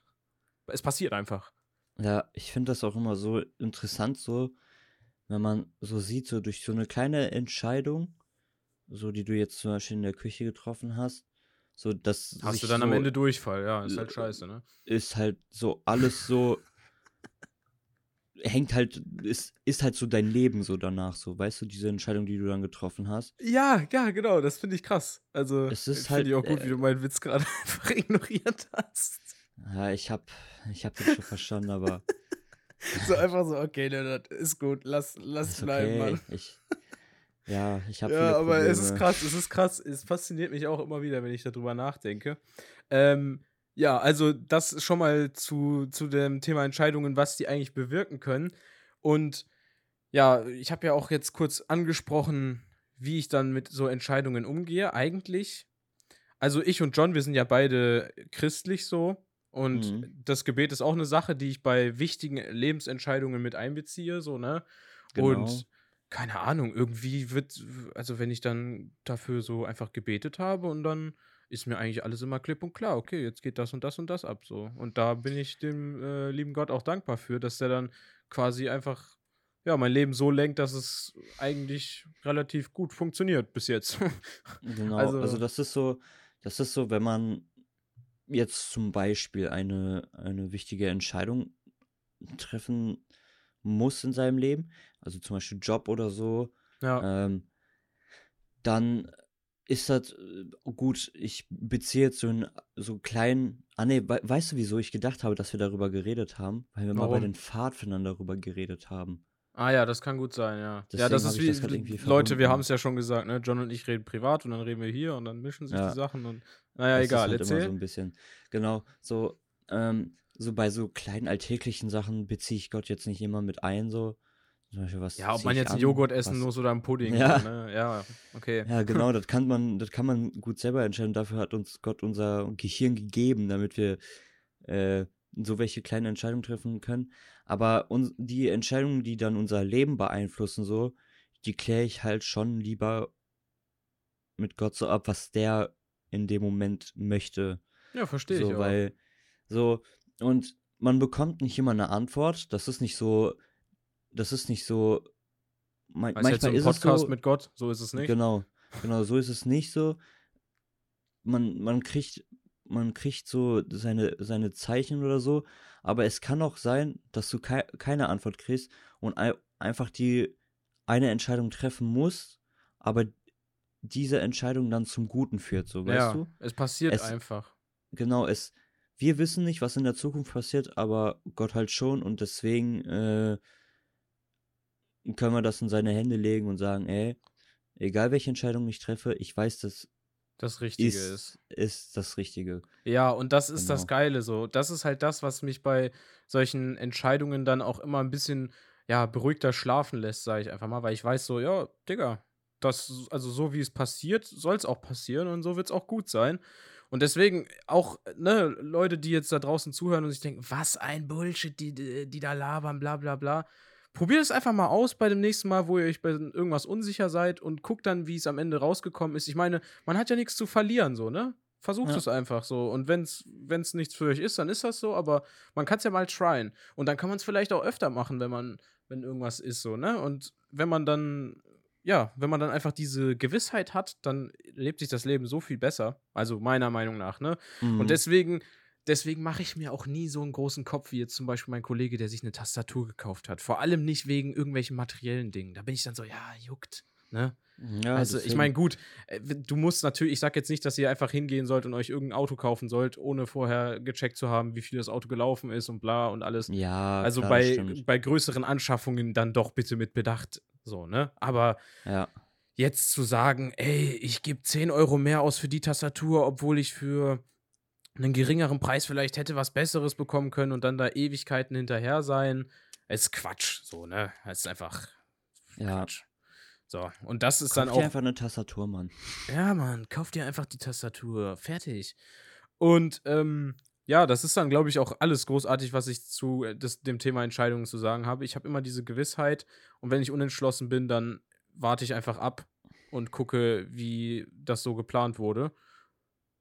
es passiert einfach. ja, ich finde das auch immer so interessant, so, wenn man so sieht, so durch so eine kleine Entscheidung, so die du jetzt zum Beispiel in der Küche getroffen hast, so dass Hast du dann so, am Ende Durchfall, ja, ist halt scheiße, ne? ist halt so alles so hängt halt ist ist halt so dein Leben so danach so weißt du diese Entscheidung die du dann getroffen hast Ja, ja, genau, das finde ich krass. Also, Es ist halt, ich auch gut, äh, wie du meinen Witz gerade einfach ignoriert hast. ja ich hab ich hab das schon verstanden aber So einfach so, okay, ne, das ist gut, lass, lass ist bleiben, okay Mann. ich ja ich habe Ja, aber es ist krass, es ist krass. Es fasziniert mich auch immer wieder, wenn ich darüber nachdenke. Ähm, ja, also das schon mal zu, zu dem Thema Entscheidungen, was die eigentlich bewirken können. Und ja, ich habe ja auch jetzt kurz angesprochen, wie ich dann mit so Entscheidungen umgehe. Eigentlich, also ich und John, wir sind ja beide christlich so. Und Mhm. das Gebet ist auch eine Sache, die ich bei wichtigen Lebensentscheidungen mit einbeziehe, so, ne? Genau. Und keine Ahnung, irgendwie wird, also wenn ich dann dafür so einfach gebetet habe und dann ist mir eigentlich alles immer klipp und klar, okay, jetzt geht das und das und das ab so. Und da bin ich dem äh, lieben Gott auch dankbar für, dass der dann quasi einfach, ja, mein Leben so lenkt, dass es eigentlich relativ gut funktioniert bis jetzt. Genau, Also- also, das ist so, das ist so, wenn man jetzt zum Beispiel eine, eine wichtige Entscheidung treffen muss in seinem Leben, also zum Beispiel Job oder so, Ja. ähm, dann ist das äh, gut. Ich beziehe jetzt so einen so einen kleinen. Ah, nee, we weißt du, wieso ich gedacht habe, dass wir darüber geredet haben? Weil wir mal bei Warum? den Pfadfindern darüber geredet haben. Ah ja, das kann gut sein, ja. ja, Deswegen das hab ist wie, das Leute, wir haben es ja schon gesagt, ne? John und ich reden privat und dann reden wir hier und dann mischen sich Ja. die Sachen und naja, Das egal, ist halt immer so ein bisschen. Genau, so, ähm, so bei so kleinen alltäglichen Sachen beziehe ich Gott jetzt nicht immer mit ein, so. Zum Beispiel, was ja, ob man jetzt einen Joghurt essen muss oder einen Pudding, Ja. ne? Ja, okay. Ja, genau, das kann man, das kann man gut selber entscheiden. Dafür hat uns Gott unser Gehirn gegeben, damit wir äh, so welche kleinen Entscheidungen treffen können. Aber uns, die Entscheidungen, die dann unser Leben beeinflussen, so, die kläre ich halt schon lieber mit Gott so ab, was der in dem Moment möchte. Ja, verstehe so, ich auch. weil so und man bekommt nicht immer eine Antwort. Das ist nicht so, das ist nicht so. Man, du, jetzt so manchmal ein ist es Podcast so, mit Gott, so ist es nicht. Genau, genau, so ist es nicht so. Man, man kriegt, man kriegt so seine, seine Zeichen oder so, aber es kann auch sein, dass du kei keine Antwort kriegst und ei einfach die eine Entscheidung treffen musst, aber diese Entscheidung dann zum Guten führt, so, weißt ja, du? es passiert Es- einfach. Genau, es, wir wissen nicht, was in der Zukunft passiert, aber Gott halt schon und deswegen äh, können wir das in seine Hände legen und sagen, ey, egal welche Entscheidung ich treffe, ich weiß, das Das Richtige ist. ist, ist das Richtige. Ja, und das ist das Genau. Geile so. Das ist halt das, was mich bei solchen Entscheidungen dann auch immer ein bisschen, ja, beruhigter schlafen lässt, sage ich einfach mal, weil ich weiß so, ja, Digga, das, also so wie es passiert, soll es auch passieren und so wird es auch gut sein. Und deswegen auch, ne, Leute, die jetzt da draußen zuhören und sich denken, was ein Bullshit, die, die, die da labern, bla bla bla. Probiert es einfach mal aus bei dem nächsten Mal, wo ihr euch bei irgendwas unsicher seid und guckt dann, wie es am Ende rausgekommen ist. Ich meine, man hat ja nichts zu verlieren, so, ne? Versucht Ja. es einfach so. Und wenn es nichts für euch ist, dann ist das so, aber man kann es ja mal tryen. Und dann kann man es vielleicht auch öfter machen, wenn man, wenn irgendwas ist, so, ne? Und wenn man dann, ja, wenn man dann einfach diese Gewissheit hat, dann lebt sich das Leben so viel besser. Also meiner Meinung nach, ne? Mhm. Und deswegen, deswegen mache ich mir auch nie so einen großen Kopf wie jetzt zum Beispiel mein Kollege, der sich eine Tastatur gekauft hat. Vor allem nicht wegen irgendwelchen materiellen Dingen. Da bin ich dann so, ja, juckt. Ne? ja, also ich deswegen- meine, gut, äh, du musst natürlich, ich sag jetzt nicht, dass ihr einfach hingehen sollt und euch irgendein Auto kaufen sollt, ohne vorher gecheckt zu haben, wie viel das Auto gelaufen ist und bla und alles. ja, also klar, bei, stimmt. bei größeren Anschaffungen dann doch bitte mit Bedacht. So, ne? Aber ja, jetzt zu sagen, ey, ich gebe 10 Euro mehr aus für die Tastatur, obwohl ich für einen geringeren Preis vielleicht hätte was Besseres bekommen können und dann da Ewigkeiten hinterher sein, ist Quatsch, so, ne? Das ist einfach Ja. Quatsch. So, und das ist Kauf dann dir auch. einfach eine Tastatur, Mann. Ja, Mann, kauf dir einfach die Tastatur. Fertig. Und ähm, ja, das ist dann, glaube ich, auch alles großartig, was ich zu äh, das, dem Thema Entscheidungen zu sagen habe. Ich habe immer diese Gewissheit und wenn ich unentschlossen bin, dann warte ich einfach ab und gucke, wie das so geplant wurde.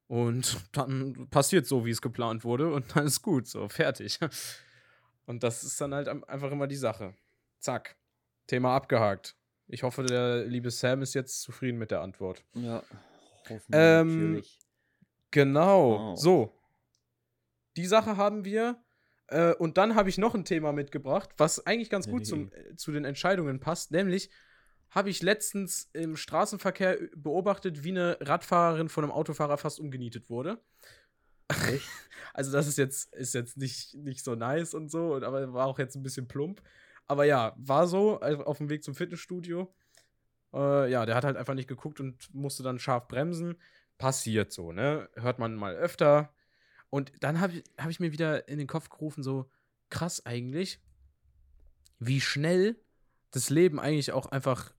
Und dann passiert so, wie es geplant wurde und dann ist gut, so, fertig. Und das ist dann halt einfach immer die Sache. Zack. Thema abgehakt. Ich hoffe, der liebe Sam ist jetzt zufrieden mit der Antwort. Ja, hoffen Ähm, natürlich. Genau. Wow. So. Die Sache haben wir. Äh, und dann habe ich noch ein Thema mitgebracht, was eigentlich ganz gut zum, äh, zu den Entscheidungen passt. Nämlich habe ich letztens im Straßenverkehr beobachtet, wie eine Radfahrerin von einem Autofahrer fast umgenietet wurde. Echt? Also, das ist jetzt, ist jetzt nicht, nicht so nice und so, aber war auch jetzt ein bisschen plump. Aber ja, war so, also auf dem Weg zum Fitnessstudio. Äh, ja, der hat halt einfach nicht geguckt und musste dann scharf bremsen. Passiert so, ne? Hört man mal öfter. Und dann habe ich, hab ich mir wieder in den Kopf gerufen, so krass eigentlich, wie schnell das Leben eigentlich auch einfach,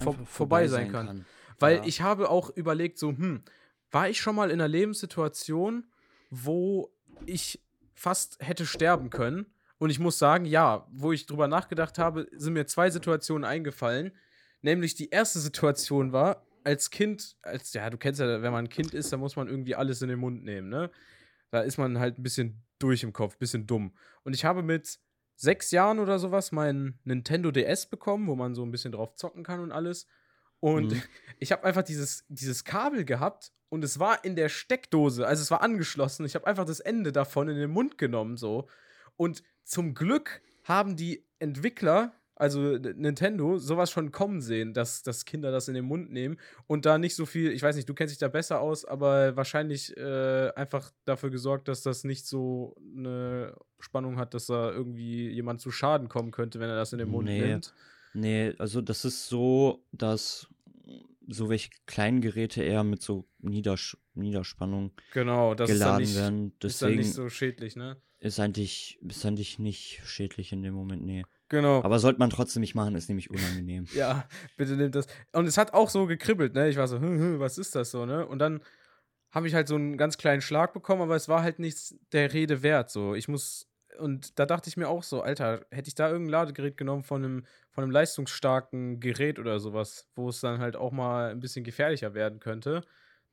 vor, vorbei sein kann. Weil Ja. ich habe auch überlegt, so, hm, war ich schon mal in einer Lebenssituation, wo ich fast hätte sterben können? Und ich muss sagen, ja, wo ich drüber nachgedacht habe, sind mir zwei Situationen eingefallen. Nämlich die erste Situation war, als Kind, als, ja, du kennst ja, wenn man ein Kind ist, dann muss man irgendwie alles in den Mund nehmen, ne? Da ist man halt ein bisschen durch im Kopf, ein bisschen dumm. Und ich habe mit sechs Jahren oder sowas meinen Nintendo DS bekommen, wo man so ein bisschen drauf zocken kann und alles. Und Mhm. ich habe einfach dieses, dieses Kabel gehabt und es war in der Steckdose, also es war angeschlossen. Ich habe einfach das Ende davon in den Mund genommen so. Und zum Glück haben die Entwickler, also Nintendo, sowas schon kommen sehen, dass, dass Kinder das in den Mund nehmen und da nicht so viel, ich weiß nicht, du kennst dich da besser aus, aber wahrscheinlich äh, einfach dafür gesorgt, dass das nicht so eine Spannung hat, dass da irgendwie jemand zu Schaden kommen könnte, wenn er das in den Mund Nee. nimmt. Nee, also das ist so, dass so welche kleinen Geräte eher mit so Niedersch Niederspannung Genau, das ist dann geladen nicht, werden. ist dann Deswegen nicht so schädlich, ne? ist eigentlich, ist eigentlich nicht schädlich in dem Moment, nee. Genau. Aber sollte man trotzdem nicht machen, ist nämlich unangenehm. Ja, bitte nimm das. Und es hat auch so gekribbelt, ne? Ich war so, hm, hm, was ist das so, ne? Und dann habe ich halt so einen ganz kleinen Schlag bekommen, aber es war halt nichts der Rede wert, so. Ich muss, und da dachte ich mir auch so, Alter, hätte ich da irgendein Ladegerät genommen von einem, von einem leistungsstarken Gerät oder sowas, wo es dann halt auch mal ein bisschen gefährlicher werden könnte,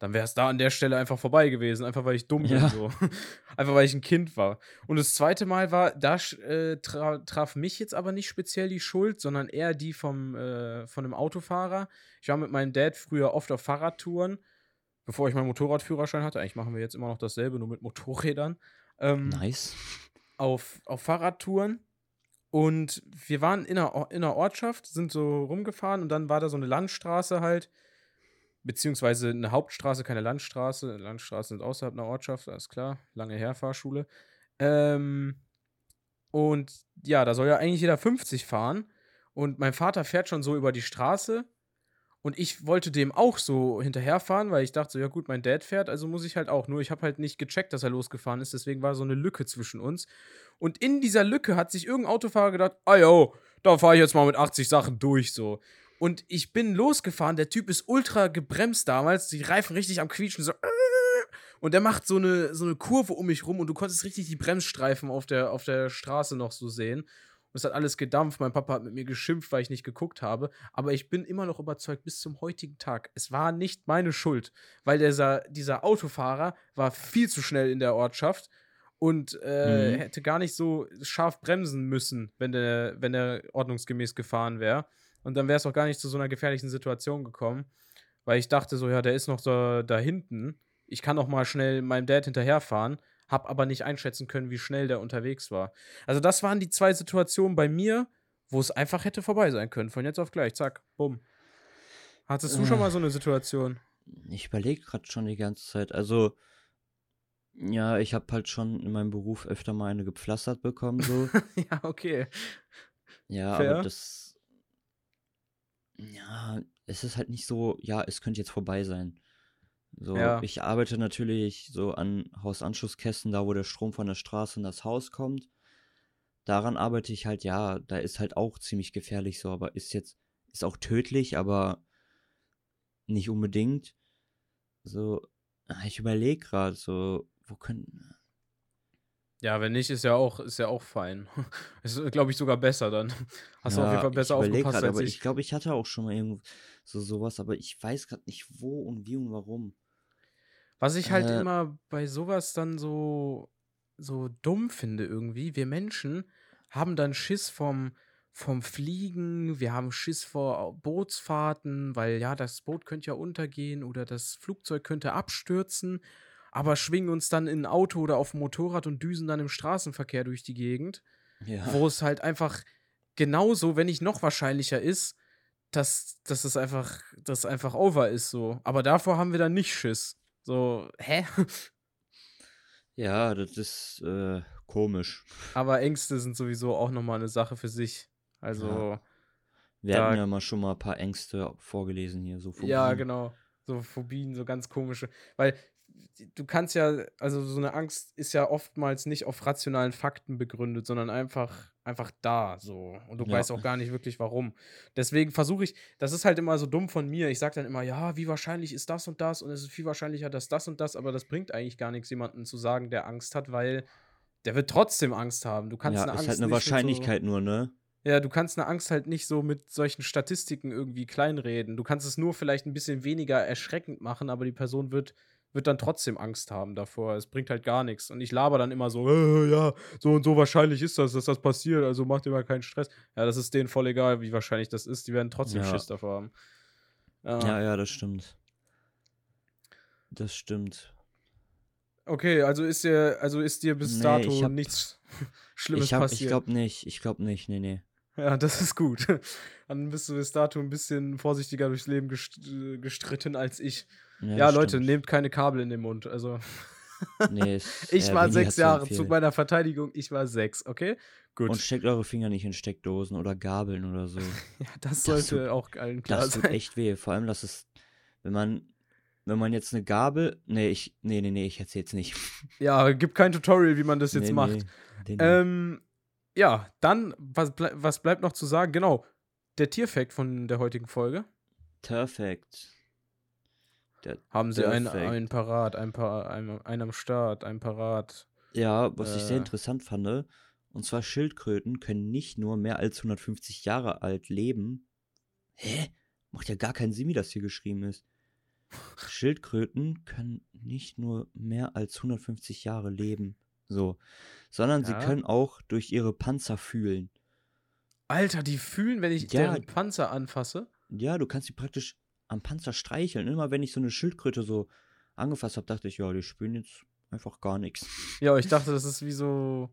dann wäre es da an der Stelle einfach vorbei gewesen, einfach weil ich dumm bin, Ja. so. einfach weil ich ein Kind war. Und das zweite Mal war, da äh, tra traf mich jetzt aber nicht speziell die Schuld, sondern eher die vom, äh, von einem Autofahrer. Ich war mit meinem Dad früher oft auf Fahrradtouren, bevor ich meinen Motorradführerschein hatte. Eigentlich machen wir jetzt immer noch dasselbe, nur mit Motorrädern. Ähm, Nice. auf, auf Fahrradtouren. Und wir waren in einer, in einer Ortschaft, sind so rumgefahren und dann war da so eine Landstraße halt, beziehungsweise eine Hauptstraße, keine Landstraße. Landstraßen sind außerhalb einer Ortschaft, alles klar. Lange her, Fahrschule. Ähm, und ja, da soll ja eigentlich jeder 50 fahren. Und mein Vater fährt schon so über die Straße. Und ich wollte dem auch so hinterherfahren, weil ich dachte so, ja gut, mein Dad fährt, also muss ich halt auch. Nur ich habe halt nicht gecheckt, dass er losgefahren ist. Deswegen war so eine Lücke zwischen uns. Und in dieser Lücke hat sich irgendein Autofahrer gedacht, ah jo, da fahre ich jetzt mal mit 80 Sachen durch so. Und ich bin losgefahren, der Typ ist ultra gebremst damals, die Reifen richtig am Quietschen, so. Und der macht so eine, so eine Kurve um mich rum und du konntest richtig die Bremsstreifen auf der, auf der Straße noch so sehen. Und es hat alles gedampft. Mein Papa hat mit mir geschimpft, weil ich nicht geguckt habe. Aber ich bin immer noch überzeugt, bis zum heutigen Tag, es war nicht meine Schuld, weil dieser, dieser Autofahrer war viel zu schnell in der Ortschaft und äh, Mhm. hätte gar nicht so scharf bremsen müssen, wenn der, wenn der ordnungsgemäß gefahren wäre. Und dann wäre es auch gar nicht zu so einer gefährlichen Situation gekommen, weil ich dachte so, ja, der ist noch da, da hinten. Ich kann noch mal schnell meinem Dad hinterherfahren, hab aber nicht einschätzen können, wie schnell der unterwegs war. Also das waren die zwei Situationen bei mir, wo es einfach hätte vorbei sein können. Von jetzt auf gleich, zack, bumm. Hattest du schon Äh. mal so eine Situation? Ich überlege gerade schon die ganze Zeit. Also, ja, ich habe halt schon in meinem Beruf öfter mal eine gepflastert bekommen, so. ja, okay. Ja, Fair. aber das. Ja, es ist halt nicht so, ja, es könnte jetzt vorbei sein. So, Ja. ich arbeite natürlich so an Hausanschlusskästen, da wo der Strom von der Straße in das Haus kommt. Daran arbeite ich halt, ja, da ist halt auch ziemlich gefährlich so, aber ist jetzt, ist auch tödlich, aber nicht unbedingt. So, ah, ich überlege gerade, so, wo können. Ja, wenn nicht, ist ja auch, ist ja auch fein. ist, glaube ich, sogar besser dann. Hast du auf Ja, jeden Fall besser ich aufgepasst grad, als aber ich. ich glaube, ich hatte auch schon mal irgendwo so sowas, aber ich weiß gerade nicht wo und wie und warum. Was ich halt Äh. immer bei sowas dann so, so dumm finde irgendwie, wir Menschen haben dann Schiss vom, vom Fliegen, wir haben Schiss vor Bootsfahrten, weil ja, das Boot könnte ja untergehen oder das Flugzeug könnte abstürzen, aber schwingen uns dann in ein Auto oder auf ein Motorrad und düsen dann im Straßenverkehr durch die Gegend, Ja. wo es halt einfach genauso, wenn nicht noch wahrscheinlicher ist, dass, dass es einfach, dass einfach over ist so. Aber davor haben wir dann nicht Schiss. So, hä? Ja, das ist äh, komisch. Aber Ängste sind sowieso auch nochmal eine Sache für sich. Also, Wir Da- hatten ja mal schon mal ein paar Ängste vorgelesen hier, so ja, Phobien. genau. So Phobien, so ganz komische. Weil du kannst ja, also so eine Angst ist ja oftmals nicht auf rationalen Fakten begründet, sondern einfach, einfach da so. Und du Ja. weißt auch gar nicht wirklich warum. Deswegen versuche ich, das ist halt immer so dumm von mir. Ich sage dann immer, ja, wie wahrscheinlich ist das und das? Und es ist viel wahrscheinlicher, dass das und das, aber das bringt eigentlich gar nichts, jemanden zu sagen, der Angst hat, weil der wird trotzdem Angst haben. Du kannst Ja, eine ist Angst halt eine nicht mit so- Wahrscheinlichkeit nur, ne? Ja, du kannst eine Angst halt nicht so mit solchen Statistiken irgendwie kleinreden. Du kannst es nur vielleicht ein bisschen weniger erschreckend machen, aber die Person wird, wird dann trotzdem Angst haben davor. Es bringt halt gar nichts. Und ich laber dann immer so, äh, ja, so und so wahrscheinlich ist das, dass das passiert, also macht dir mal keinen Stress. Ja, das ist denen voll egal, wie wahrscheinlich das ist. Die werden trotzdem Ja. Schiss davor haben. Ja. Ja, ja, das stimmt. Das stimmt. Okay, also ist dir, also ist dir bis Nee, dato ich hab- nichts Schlimmes Ich, hab, ich passiert. glaube nicht. Ich glaube nicht. Nee, nee. Ja, das ist gut. Dann bist du bis dato ein bisschen vorsichtiger durchs Leben gest äh, gestritten als ich. Ja, das Leute, stimmt. nehmt keine Kabel in den Mund. Also, Nee, ist ich eher war weniger sechs Jahre zu meiner Verteidigung. Ich war sechs, okay? Gut. Und steckt eure Finger nicht in Steckdosen oder Gabeln oder so. ja, das das sollte tut- auch allen klar Das tut sein. echt weh. Vor allem, dass es, wenn man, wenn man jetzt eine Gabel, nee, ich, nee, nee, nee, ich erzähl's nicht. Ja, gibt kein Tutorial, wie man das jetzt nee, macht. Nee. Ähm, ja, dann, was, blei was bleibt noch zu sagen? Genau, der Tierfact von der heutigen Folge. Perfekt. Haben sie einen, einen parat, ein paar, einen, einen am Start, ein parat. Ja, was ich sehr Äh. interessant fand, und zwar Schildkröten können nicht nur mehr als 150 Jahre alt leben. Hä? Macht ja gar keinen Sinn, wie das hier geschrieben ist. Schildkröten können nicht nur mehr als 150 Jahre leben. So. Sondern sie Ja. können auch durch ihre Panzer fühlen. Alter, die fühlen, wenn ich Ja. deren Panzer anfasse. Ja, du kannst sie praktisch am Panzer streicheln. Immer wenn ich so eine Schildkröte so angefasst habe, dachte ich, ja, die spüren jetzt einfach gar nichts. Ja, ich dachte, das ist wie so.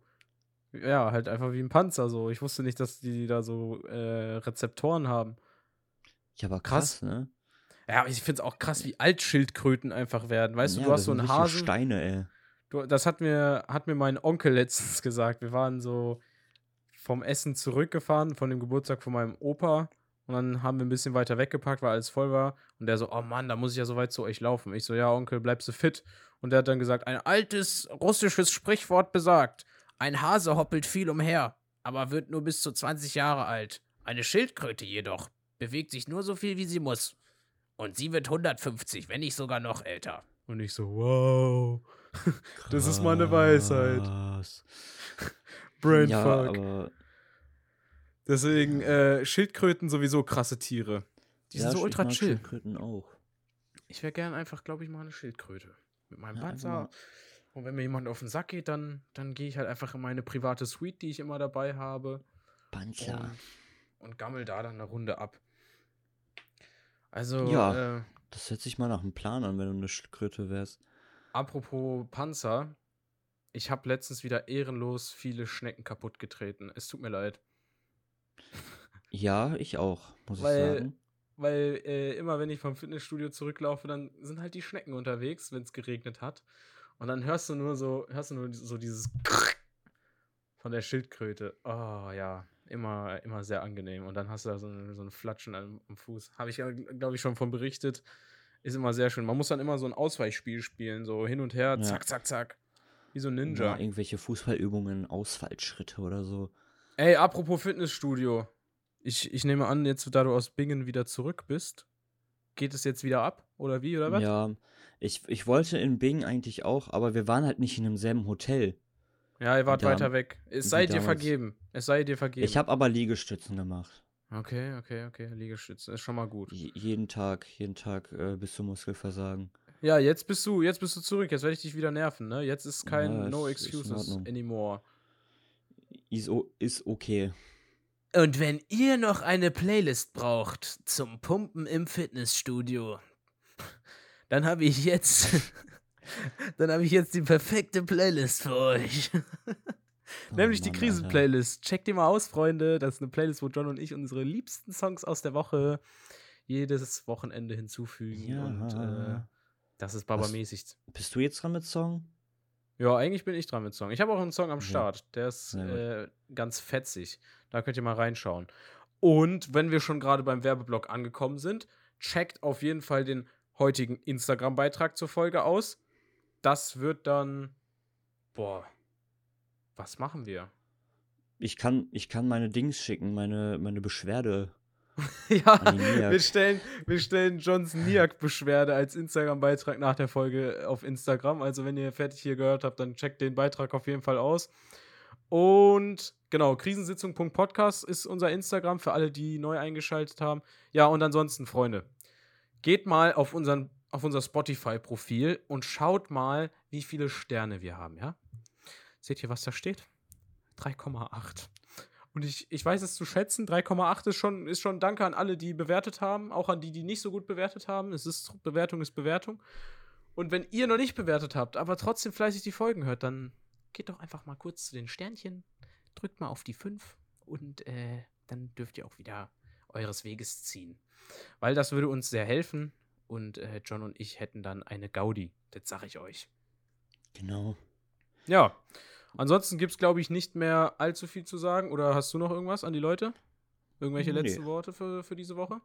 Ja, halt einfach wie ein Panzer so. Ich wusste nicht, dass die da so äh, Rezeptoren haben. Ja, aber Krass. krass, ne? Ja, aber ich finde es auch krass, wie alt Schildkröten einfach werden. Weißt du, ja, du hast das so einen Hasen. Steine, ey. Du, das hat mir, hat mir mein Onkel letztens gesagt. Wir waren so vom Essen zurückgefahren, von dem Geburtstag von meinem Opa. Und dann haben wir ein bisschen weiter weggepackt, weil alles voll war. Und der so, oh Mann, da muss ich ja so weit zu euch laufen. Ich so, ja, Onkel, bleibst du fit? Und der hat dann gesagt, ein altes russisches Sprichwort besagt, ein Hase hoppelt viel umher, aber wird nur bis zu 20 Jahre alt. Eine Schildkröte jedoch bewegt sich nur so viel, wie sie muss. Und sie wird 150, wenn nicht sogar noch älter. Und ich so, wow. Das ist mal eine Weisheit. Brainfuck. Ja, aber Deswegen, äh, Schildkröten sowieso krasse Tiere. Die ja, sind so ultra chill. Schildkröten auch. Ich wäre gern einfach, glaube ich, mal eine Schildkröte. Mit meinem Ja, Panzer. mal- Und wenn mir jemand auf den Sack geht, dann, dann gehe ich halt einfach in meine private Suite, die ich immer dabei habe. Panzer. Und, und gammel da dann eine Runde ab. Also, Ja. äh, Das hört sich mal nach einem Plan an, wenn du eine Schildkröte wärst. apropos Panzer. Ich habe letztens wieder ehrenlos viele Schnecken kaputt getreten. Es tut mir leid. Ja, ich auch, muss Weil- ich sagen. Weil äh, immer wenn ich vom Fitnessstudio zurücklaufe, dann sind halt die Schnecken unterwegs, wenn es geregnet hat. Und dann hörst du nur so, hörst du nur so dieses von der Schildkröte. Oh ja, immer, immer sehr angenehm. Und dann hast du da so, ein- so ein Flatschen am, am Fuß. Habe ich ja, glaube ich, schon von berichtet. Ist immer sehr schön. Man muss dann immer so ein Ausweichspiel spielen, so hin und her, Ja. zack, zack, zack. Wie so ein Ja. Ninja. irgendwelche Fußballübungen, Ausfallschritte oder so. Ey, apropos Fitnessstudio. Ich, ich nehme an, jetzt, da du aus Bingen wieder zurück bist, geht es jetzt wieder ab? Oder wie, oder was? Ja, ich, ich wollte in Bing eigentlich auch, aber wir waren halt nicht in demselben Hotel. Ja, ihr wart Wie weiter weg. Es sei dir vergeben. Es sei dir vergeben. Ich habe aber Liegestützen gemacht. Okay, okay, okay. Liegestütze ist schon mal gut. J jeden Tag, jeden Tag äh, bis zum Muskelversagen. Ja, jetzt bist du, jetzt bist du zurück. Jetzt werde ich dich wieder nerven, ne? Jetzt ist kein Ja, No Excuses anymore. Ist, ist okay. Und wenn ihr noch eine Playlist braucht zum Pumpen im Fitnessstudio, dann habe ich jetzt, dann habe ich jetzt die perfekte Playlist für euch. Nämlich die Oh Mann, Krisen-Playlist. Checkt die mal aus, Freunde. Das ist eine Playlist, wo John und ich unsere liebsten Songs aus der Woche jedes Wochenende hinzufügen. Ja. Und äh, das ist babamäßig. Alter. Bist du jetzt dran mit Song? Ja, eigentlich bin ich dran mit Song. Ich habe auch einen Song am Ja. Start. Der ist gut. äh, ganz fetzig. Da könnt ihr mal reinschauen. Und wenn wir schon gerade beim Werbeblock angekommen sind, checkt auf jeden Fall den heutigen Instagram-Beitrag zur Folge aus. Das wird dann. Boah. Was machen wir? Ich kann, ich kann meine Dings schicken, meine, meine Beschwerde. ja, wir stellen, wir stellen Johns Niak-Beschwerde als Instagram-Beitrag nach der Folge auf Instagram. Also, wenn ihr fertig hier gehört habt, dann checkt den Beitrag auf jeden Fall aus. Und genau, krisensitzung.podcast ist unser Instagram für alle, die neu eingeschaltet haben. Ja, und ansonsten, Freunde, geht mal auf, unseren, auf unser Spotify-Profil und schaut mal, wie viele Sterne wir haben, ja? Seht ihr, was da steht? 3,8. Und ich, ich weiß es zu schätzen, 3,8 ist schon, ist schon Danke an alle, die bewertet haben, auch an die, die nicht so gut bewertet haben. Es ist, Bewertung ist Bewertung. Und wenn ihr noch nicht bewertet habt, aber trotzdem fleißig die Folgen hört, dann geht doch einfach mal kurz zu den Sternchen, drückt mal auf die 5 und äh, dann dürft ihr auch wieder eures Weges ziehen. Weil das würde uns sehr helfen und äh, John und ich hätten dann eine Gaudi, das sage ich euch. Genau. Ja, ansonsten gibt es, glaube ich, nicht mehr allzu viel zu sagen. Oder hast du noch irgendwas an die Leute? Irgendwelche Nee. letzten Worte für, für diese Woche?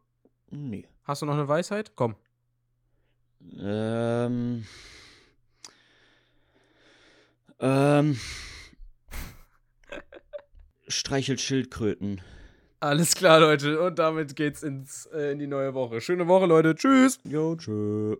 Nee. Hast du noch eine Weisheit? Komm. Ähm. Ähm. Streichelt Schildkröten. Alles klar, Leute. Und damit geht's ins, äh, in die neue Woche. Schöne Woche, Leute. Tschüss. Jo, tschö.